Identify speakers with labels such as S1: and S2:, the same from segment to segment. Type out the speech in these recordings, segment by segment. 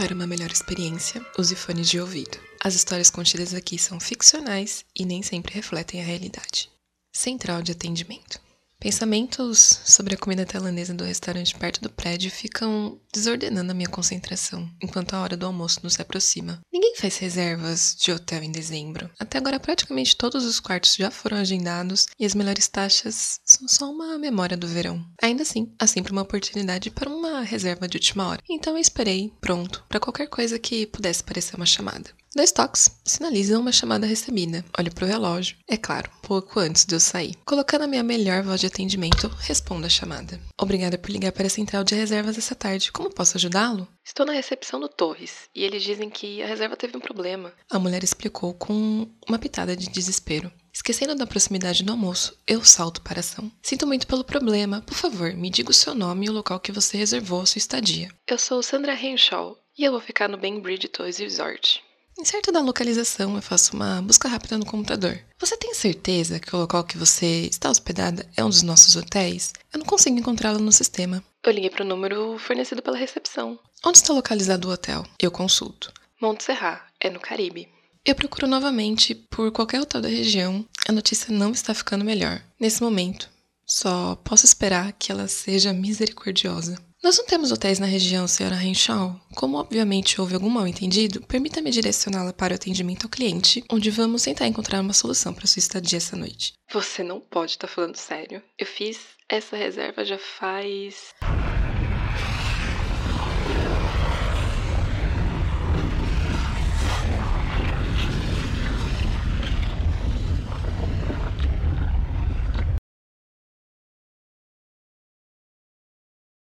S1: Para uma melhor experiência, use fones de ouvido. As histórias contidas aqui são ficcionais e nem sempre refletem a realidade. Central de atendimento. Pensamentos sobre a comida tailandesa do restaurante perto do prédio ficam desordenando a minha concentração enquanto a hora do almoço nos aproxima. Ninguém faz reservas de hotel em dezembro. Até agora, praticamente todos os quartos já foram agendados e as melhores taxas são só uma memória do verão. Ainda assim, há sempre uma oportunidade para uma reserva de última hora. Então eu esperei, pronto, para qualquer coisa que pudesse parecer uma chamada. Dois toques sinalizam uma chamada recebida. Olho pro relógio. É claro, pouco antes de eu sair. Colocando a minha melhor voz de atendimento, respondo a chamada. Obrigada por ligar para a central de reservas essa tarde. Como posso ajudá-lo? Estou na recepção do Torres e eles dizem que a reserva teve um problema. A mulher explicou com uma pitada de desespero. Esquecendo da proximidade do almoço, eu salto para a ação. Sinto muito pelo problema. Por favor, me diga o seu nome e o local que você reservou a sua estadia. Eu sou Sandra Henshaw e eu vou ficar no Bainbridge Toys Resort. Incerto da localização, eu faço uma busca rápida no computador. Você tem certeza que o local que você está hospedada é um dos nossos hotéis? Eu não consigo encontrá-lo no sistema. Eu liguei para o número fornecido pela recepção. Onde está localizado o hotel? Eu consulto. Monte Serrat, é no Caribe. Eu procuro novamente por qualquer hotel da região. A notícia não está ficando melhor. Nesse momento, só posso esperar que ela seja misericordiosa. Nós não temos hotéis na região, senhora Renshaw. Como obviamente houve algum mal entendido, permita-me direcioná-la para o atendimento ao cliente, onde vamos tentar encontrar uma solução para sua estadia essa noite. Você não pode estar tá falando sério. Eu fiz essa reserva já faz.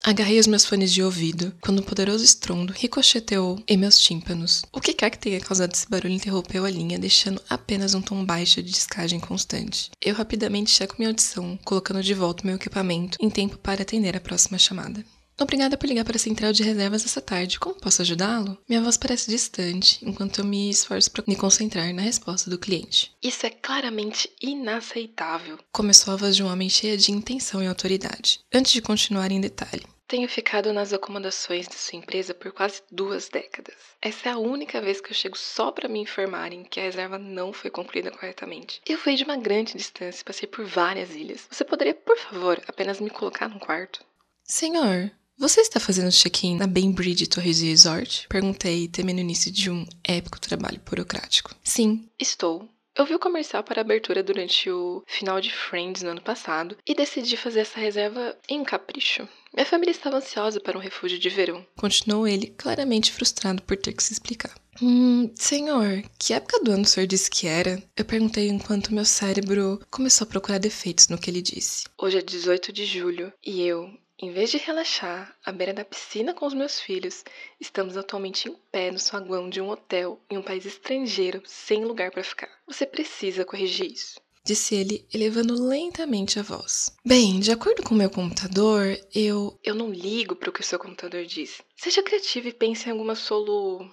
S1: Agarrei os meus fones de ouvido quando um poderoso estrondo ricocheteou em meus tímpanos. O que quer que tenha causado esse barulho interrompeu a linha, deixando apenas um tom baixo de descagem constante. Eu rapidamente checo minha audição, colocando de volta meu equipamento em tempo para atender a próxima chamada. Obrigada por ligar para a central de reservas essa tarde. Como posso ajudá-lo? Minha voz parece distante, enquanto eu me esforço para me concentrar na resposta do cliente. Isso é claramente inaceitável. Começou a voz de um homem cheia de intenção e autoridade. Antes de continuar em detalhe, tenho ficado nas acomodações de sua empresa por quase duas décadas. Essa é a única vez que eu chego só para me informarem que a reserva não foi concluída corretamente. Eu fui de uma grande distância e passei por várias ilhas. Você poderia, por favor, apenas me colocar num quarto? Senhor, você está fazendo check-in na Bainbridge Torres Resort? Perguntei, temendo o início de um épico trabalho burocrático. Sim, estou. Eu vi o comercial para abertura durante o final de Friends no ano passado e decidi fazer essa reserva em capricho. Minha família estava ansiosa para um refúgio de verão. Continuou ele, claramente frustrado por ter que se explicar. Hum, senhor, que época do ano o senhor disse que era? Eu perguntei enquanto meu cérebro começou a procurar defeitos no que ele disse. Hoje é 18 de julho e eu, em vez de relaxar à beira da piscina com os meus filhos, estamos atualmente em pé no saguão de um hotel em um país estrangeiro, sem lugar para ficar. Você precisa corrigir isso. Disse ele, elevando lentamente a voz. Bem, de acordo com meu computador, eu. Eu não ligo para o que o seu computador diz. Seja criativo e pense em alguma solu.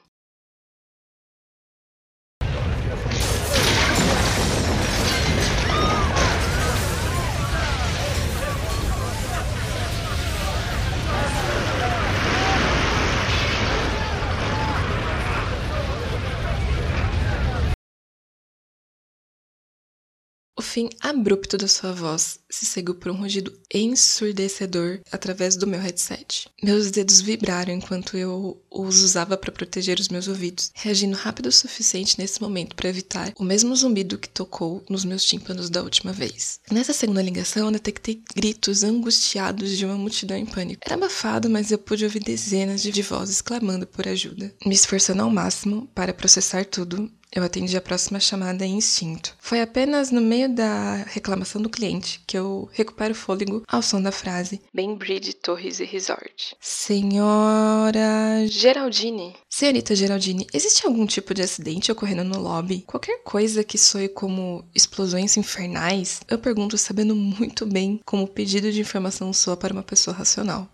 S1: Fim abrupto da sua voz se seguiu por um rugido ensurdecedor através do meu headset. Meus dedos vibraram enquanto eu os usava para proteger os meus ouvidos, reagindo rápido o suficiente nesse momento para evitar o mesmo zumbido que tocou nos meus tímpanos da última vez. Nessa segunda ligação, eu detectei gritos angustiados de uma multidão em pânico. Era abafado, mas eu pude ouvir dezenas de vozes clamando por ajuda. Me esforçando ao máximo para processar tudo, eu atendi a próxima chamada em instinto. Foi apenas no meio da reclamação do cliente que eu recupero o fôlego ao som da frase Bainbridge Torres e Resort. Senhora Geraldine. Senhorita Geraldine, existe algum tipo de acidente ocorrendo no lobby? Qualquer coisa que soe como explosões infernais? Eu pergunto sabendo muito bem como o pedido de informação soa para uma pessoa racional.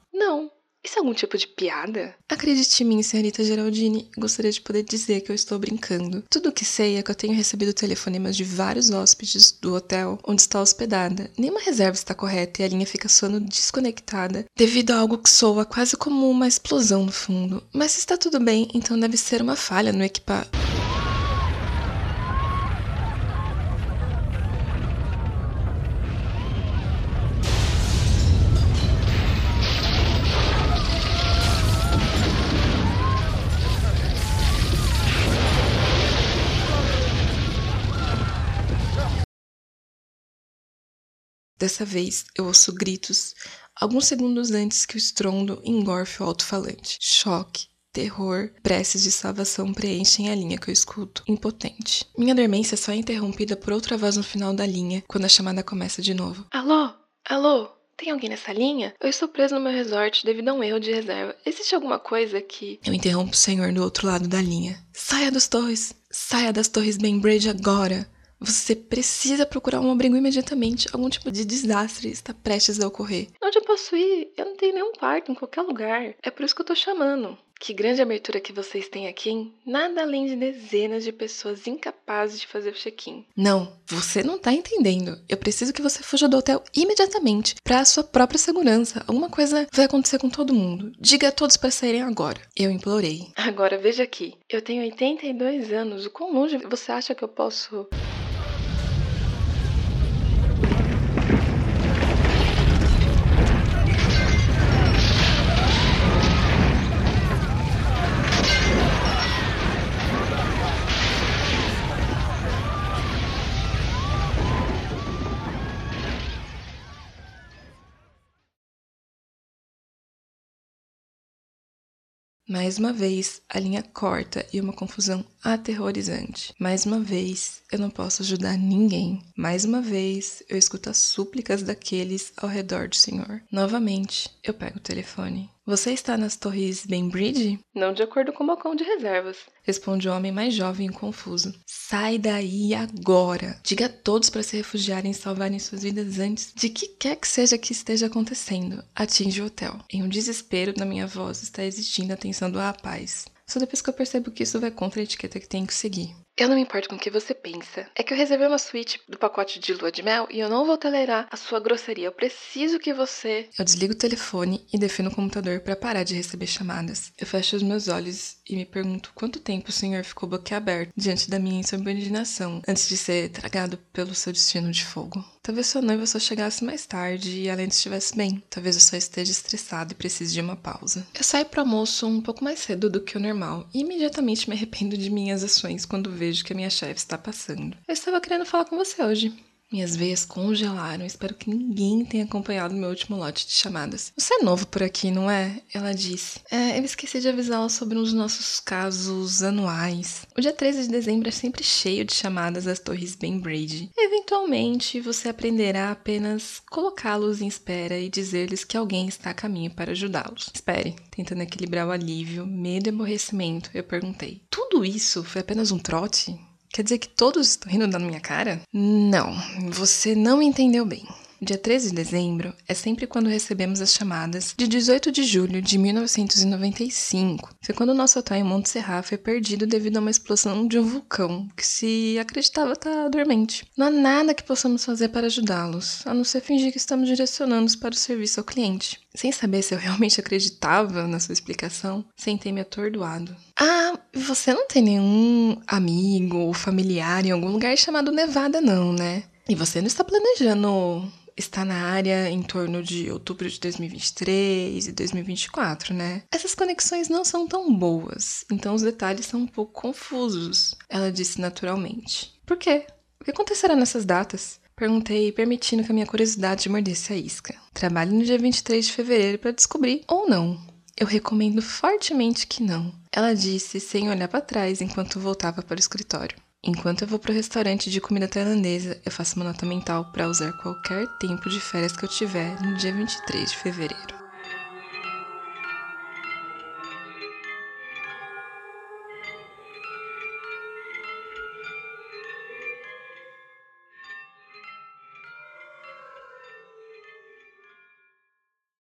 S1: Isso é algum tipo de piada? Acredite em mim, senhorita Geraldine, gostaria de poder dizer que eu estou brincando. Tudo o que sei é que eu tenho recebido telefonemas de vários hóspedes do hotel onde está hospedada. Nenhuma reserva está correta e a linha fica soando desconectada devido a algo que soa quase como uma explosão no fundo. Mas se está tudo bem, então deve ser uma falha no equipamento. Dessa vez, eu ouço gritos alguns segundos antes que o estrondo engorfe o alto-falante. Choque, terror, preces de salvação preenchem a linha que eu escuto, impotente. Minha dormência só é interrompida por outra voz no final da linha, quando a chamada começa de novo. Alô? Alô? Tem alguém nessa linha? Eu estou preso no meu resort devido a um erro de reserva. Existe alguma coisa que. Eu interrompo o senhor do outro lado da linha. Saia das torres! Saia das torres Bainbridge agora! Você precisa procurar um abrigo imediatamente. Algum tipo de desastre está prestes a ocorrer. Onde eu posso ir? Eu não tenho nenhum quarto em qualquer lugar. É por isso que eu tô chamando. Que grande abertura que vocês têm aqui, hein? Nada além de dezenas de pessoas incapazes de fazer o check-in. Não, você não tá entendendo. Eu preciso que você fuja do hotel imediatamente, para a sua própria segurança. Alguma coisa vai acontecer com todo mundo. Diga a todos para saírem agora. Eu implorei. Agora veja aqui. Eu tenho 82 anos. O quão longe você acha que eu posso Mais uma vez, a linha corta e uma confusão aterrorizante. Mais uma vez, eu não posso ajudar ninguém. Mais uma vez, eu escuto as súplicas daqueles ao redor do Senhor. Novamente, eu pego o telefone. Você está nas torres Bainbridge? Não de acordo com o balcão de reservas. Responde o homem mais jovem e confuso. Sai daí agora! Diga a todos para se refugiarem e salvarem suas vidas antes de que quer que seja que esteja acontecendo. Atinge o hotel. Em um desespero na minha voz está existindo a tensão do rapaz. Só depois que eu percebo que isso vai contra a etiqueta que tenho que seguir. Eu não me importo com o que você pensa. É que eu reservei uma suíte do pacote de lua de mel e eu não vou tolerar a sua grosseria. Eu preciso que você. Eu desligo o telefone e defino o computador para parar de receber chamadas. Eu fecho os meus olhos e me pergunto quanto tempo o senhor ficou boquiaberto diante da minha insubordinação antes de ser tragado pelo seu destino de fogo. Talvez sua noiva só chegasse mais tarde e além estivesse bem. Talvez eu só esteja estressado e precise de uma pausa. Eu saio pro almoço um pouco mais cedo do que o normal e imediatamente me arrependo de minhas ações quando vejo que a minha chefe está passando. Eu estava querendo falar com você hoje. Minhas veias congelaram. Espero que ninguém tenha acompanhado meu último lote de chamadas. Você é novo por aqui, não é? Ela disse. É, eu esqueci de avisá-la sobre um dos nossos casos anuais. O dia 13 de dezembro é sempre cheio de chamadas às torres Bainbridge. Eventualmente, você aprenderá apenas colocá-los em espera e dizer-lhes que alguém está a caminho para ajudá-los. Espere, tentando equilibrar o alívio, medo e aborrecimento, eu perguntei. Tudo isso foi apenas um trote? Quer dizer que todos estão rindo da minha cara? Não, você não entendeu bem. Dia 13 de dezembro é sempre quando recebemos as chamadas de 18 de julho de 1995. Foi quando o nosso hotel em Monte Serra foi perdido devido a uma explosão de um vulcão que se acreditava estar dormente. Não há nada que possamos fazer para ajudá-los, a não ser fingir que estamos direcionando-os para o serviço ao cliente. Sem saber se eu realmente acreditava na sua explicação, sentei-me atordoado. Ah, você não tem nenhum amigo ou familiar em algum lugar chamado Nevada, não, né? E você não está planejando está na área em torno de outubro de 2023 e 2024, né? Essas conexões não são tão boas, então os detalhes são um pouco confusos, ela disse naturalmente. Por quê? O que acontecerá nessas datas? Perguntei, permitindo que a minha curiosidade mordesse a isca. Trabalhe no dia 23 de fevereiro para descobrir ou não. Eu recomendo fortemente que não. Ela disse sem olhar para trás enquanto voltava para o escritório. Enquanto eu vou pro restaurante de comida tailandesa, eu faço uma nota mental para usar qualquer tempo de férias que eu tiver no dia 23 de fevereiro.